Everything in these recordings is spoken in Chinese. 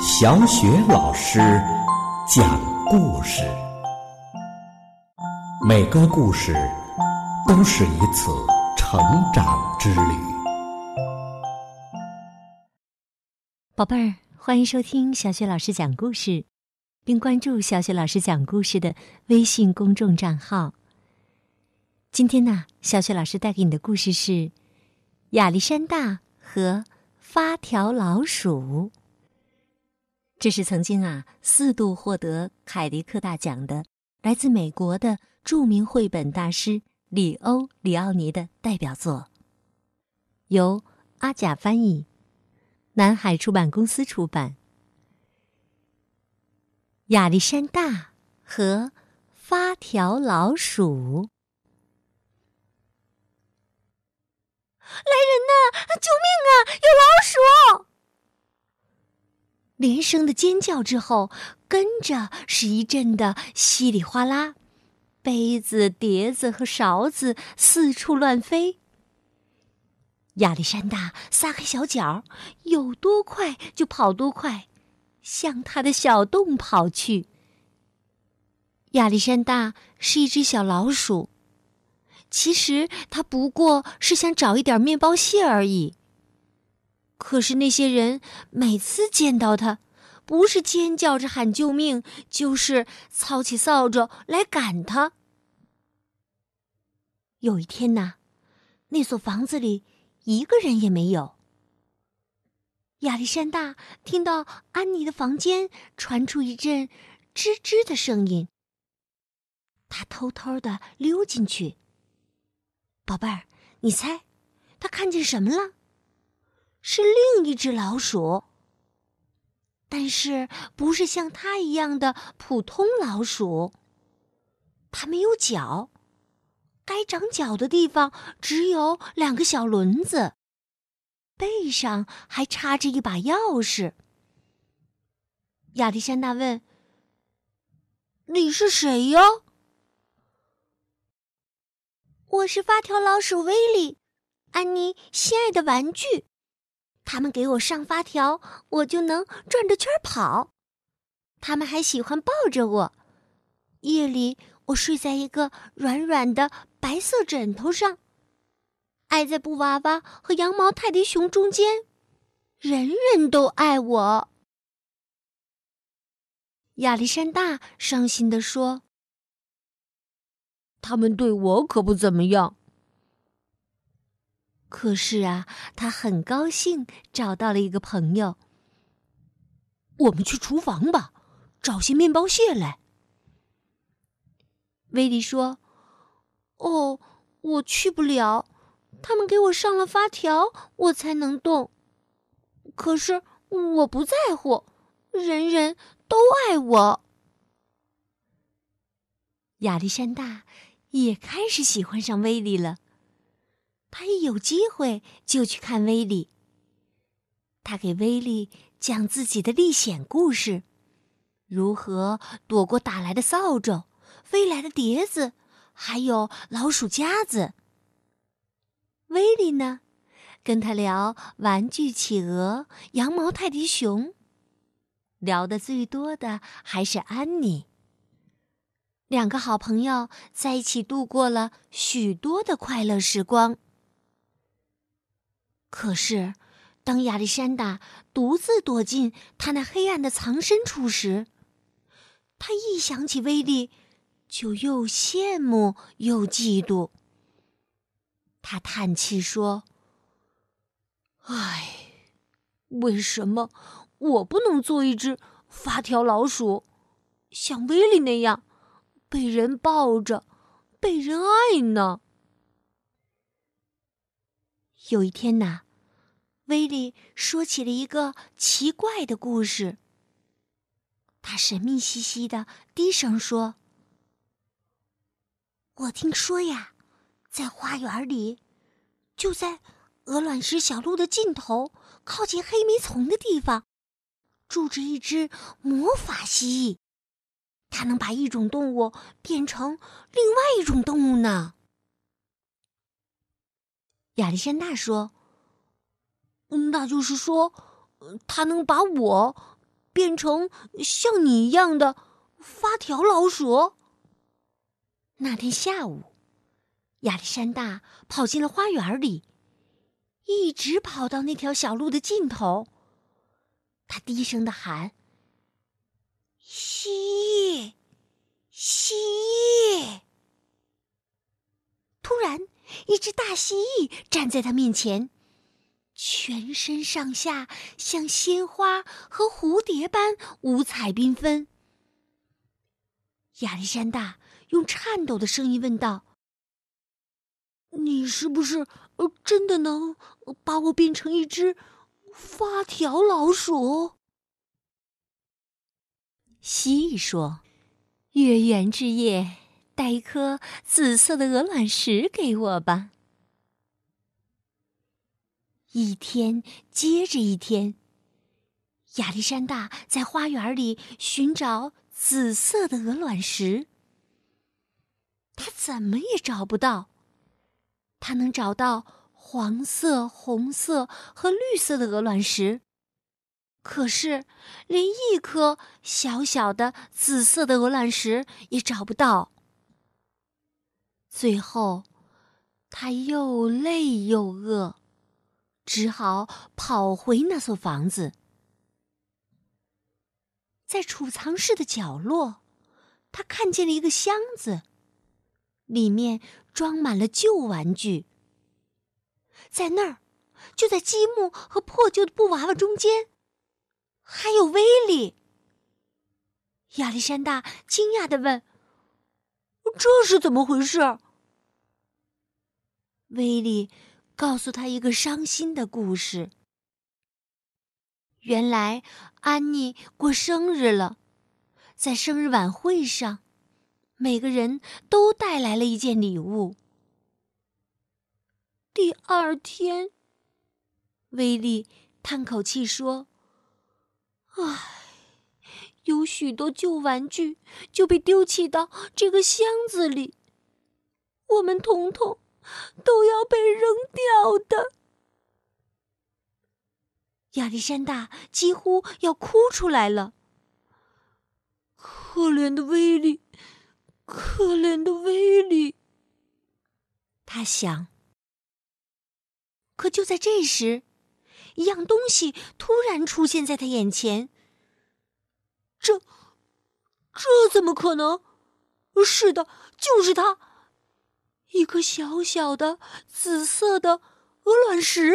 小雪老师讲故事，每个故事都是一次成长之旅。宝贝儿，欢迎收听小雪老师讲故事，并关注小雪老师讲故事的微信公众账号。今天呢，小雪老师带给你的故事是《亚历山大和发条老鼠》。这是曾经啊四度获得凯迪克大奖的来自美国的著名绘本大师里欧·里奥尼的代表作，由阿甲翻译，南海出版公司出版。亚历山大和发条老鼠，来人呐！救命啊！有老鼠！连声的尖叫之后，跟着是一阵的稀里哗啦，杯子、碟子和勺子四处乱飞。亚历山大撒开小脚，有多快就跑多快，向他的小洞跑去。亚历山大是一只小老鼠，其实他不过是想找一点面包屑而已。可是那些人每次见到他，不是尖叫着喊救命，就是操起扫帚来赶他。有一天呐，那所房子里一个人也没有。亚历山大听到安妮的房间传出一阵吱吱的声音，他偷偷的溜进去。宝贝儿，你猜，他看见什么了？是另一只老鼠，但是不是像它一样的普通老鼠。它没有脚，该长脚的地方只有两个小轮子，背上还插着一把钥匙。亚历山大问：“你是谁呀？”“我是发条老鼠威利，安妮心爱的玩具。”他们给我上发条，我就能转着圈跑。他们还喜欢抱着我。夜里，我睡在一个软软的白色枕头上，挨在布娃娃和羊毛泰迪熊中间，人人都爱我。亚历山大伤心地说：“他们对我可不怎么样。”可是啊，他很高兴找到了一个朋友。我们去厨房吧，找些面包屑来。威利说：“哦，我去不了，他们给我上了发条，我才能动。可是我不在乎，人人都爱我。”亚历山大也开始喜欢上威利了。他一有机会就去看威利。他给威利讲自己的历险故事，如何躲过打来的扫帚、飞来的碟子，还有老鼠夹子。威利呢，跟他聊玩具企鹅、羊毛泰迪熊，聊的最多的还是安妮。两个好朋友在一起度过了许多的快乐时光。可是，当亚历山大独自躲进他那黑暗的藏身处时，他一想起威利，就又羡慕又嫉妒。他叹气说：“唉，为什么我不能做一只发条老鼠，像威利那样，被人抱着，被人爱呢？”有一天呐。威利说起了一个奇怪的故事。他神秘兮兮的低声说：“我听说呀，在花园里，就在鹅卵石小路的尽头，靠近黑莓丛的地方，住着一只魔法蜥蜴。它能把一种动物变成另外一种动物呢。”亚历山大说。那就是说，它能把我变成像你一样的发条老鼠。那天下午，亚历山大跑进了花园里，一直跑到那条小路的尽头。他低声的喊：“蜥蜴，蜥蜴！”突然，一只大蜥蜴站在他面前。全身上下像鲜花和蝴蝶般五彩缤纷。亚历山大用颤抖的声音问道：“你是不是真的能把我变成一只发条老鼠？”蜥蜴说：“月圆之夜，带一颗紫色的鹅卵石给我吧。”一天接着一天，亚历山大在花园里寻找紫色的鹅卵石。他怎么也找不到。他能找到黄色、红色和绿色的鹅卵石，可是连一颗小小的紫色的鹅卵石也找不到。最后，他又累又饿。只好跑回那所房子，在储藏室的角落，他看见了一个箱子，里面装满了旧玩具。在那儿，就在积木和破旧的布娃娃中间，还有威力。亚历山大惊讶的问：“这是怎么回事？”威力。告诉他一个伤心的故事。原来安妮过生日了，在生日晚会上，每个人都带来了一件礼物。第二天，威力叹口气说：“唉，有许多旧玩具就被丢弃到这个箱子里，我们统统。”都要被扔掉的。亚历山大几乎要哭出来了。可怜的威利，可怜的威利。他想。可就在这时，一样东西突然出现在他眼前。这，这怎么可能？是的，就是他。一颗小小的紫色的鹅卵石，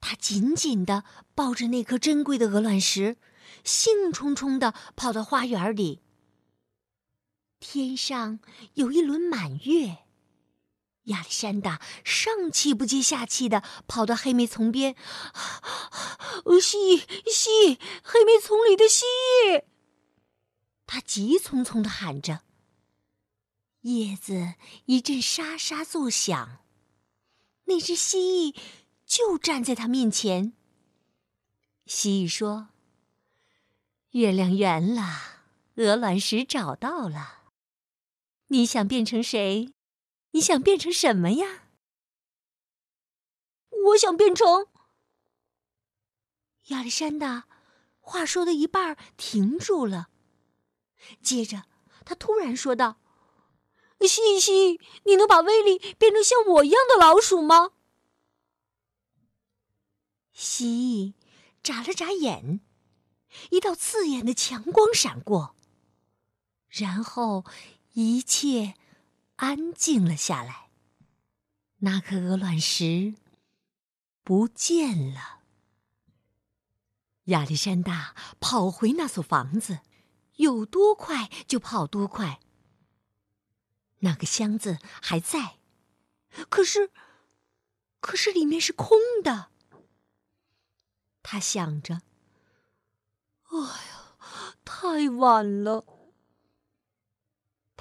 他紧紧的抱着那颗珍贵的鹅卵石，兴冲冲的跑到花园里。天上有一轮满月，亚历山大上气不接下气的跑到黑莓丛边，蜥蜥，黑莓丛里的蜥蜴，他急匆匆的喊着。叶子一阵沙沙作响，那只蜥蜴就站在他面前。蜥蜴说：“月亮圆了，鹅卵石找到了。你想变成谁？你想变成什么呀？”我想变成……亚历山大话说的一半停住了，接着他突然说道。蜥蜴，你能把威力变成像我一样的老鼠吗？蜥蜴眨了眨眼，一道刺眼的强光闪过，然后一切安静了下来。那颗鹅卵石不见了。亚历山大跑回那所房子，有多快就跑多快。那个箱子还在，可是，可是里面是空的。他想着：“哎呀，太晚了。”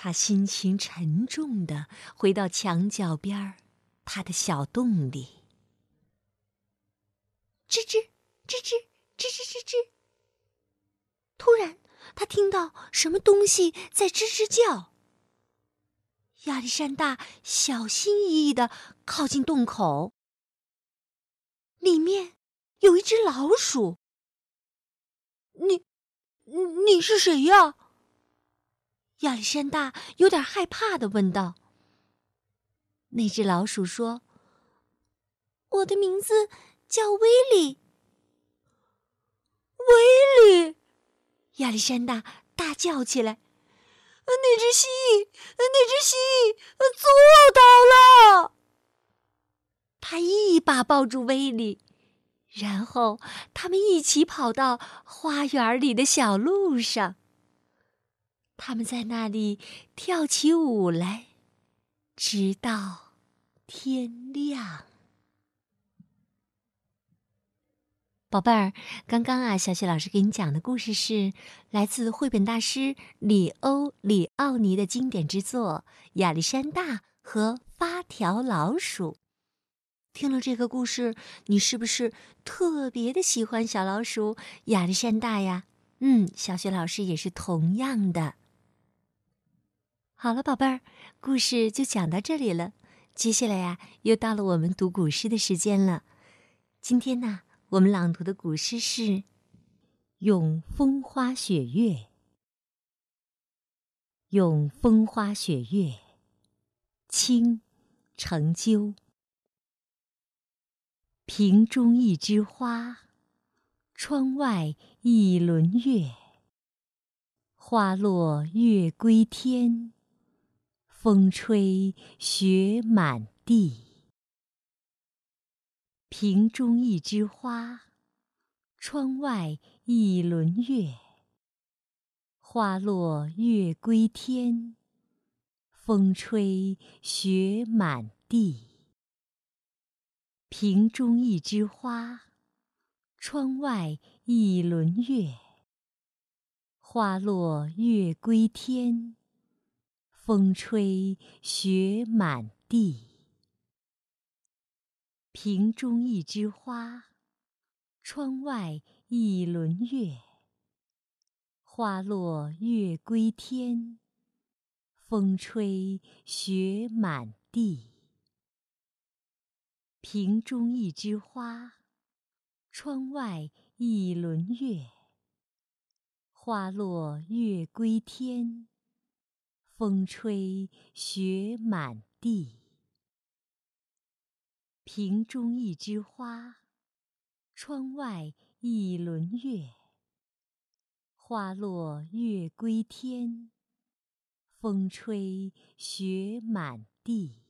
他心情沉重的回到墙角边儿，他的小洞里。吱吱吱吱吱吱吱吱。突然，他听到什么东西在吱吱叫。亚历山大小心翼翼的靠近洞口。里面有一只老鼠。你，你是谁呀？亚历山大有点害怕的问道。那只老鼠说：“我的名字叫威利。”威利！亚历山大大叫起来：“那只蜥蜴，那只蜥蜴做到了！”他一把抱住威利，然后他们一起跑到花园里的小路上。他们在那里跳起舞来，直到天亮。宝贝儿，刚刚啊，小雪老师给你讲的故事是来自绘本大师里欧·里奥尼的经典之作《亚历山大和发条老鼠》。听了这个故事，你是不是特别的喜欢小老鼠亚历山大呀？嗯，小雪老师也是同样的。好了，宝贝儿，故事就讲到这里了。接下来呀，又到了我们读古诗的时间了。今天呢，我们朗读的古诗是《咏风花雪月》。《咏风花雪月》，清，程鸠。瓶中一枝花，窗外一轮月。花落月归天。风吹雪满地，瓶中一枝花，窗外一轮月。花落月归天，风吹雪满地。瓶中一枝花，窗外一轮月。花落月归天。风吹雪满地，瓶中一枝花，窗外一轮月。花落月归天，风吹雪满地。瓶中一枝花，窗外一轮月。花落月归天。风吹雪满地，瓶中一枝花，窗外一轮月。花落月归天，风吹雪满地。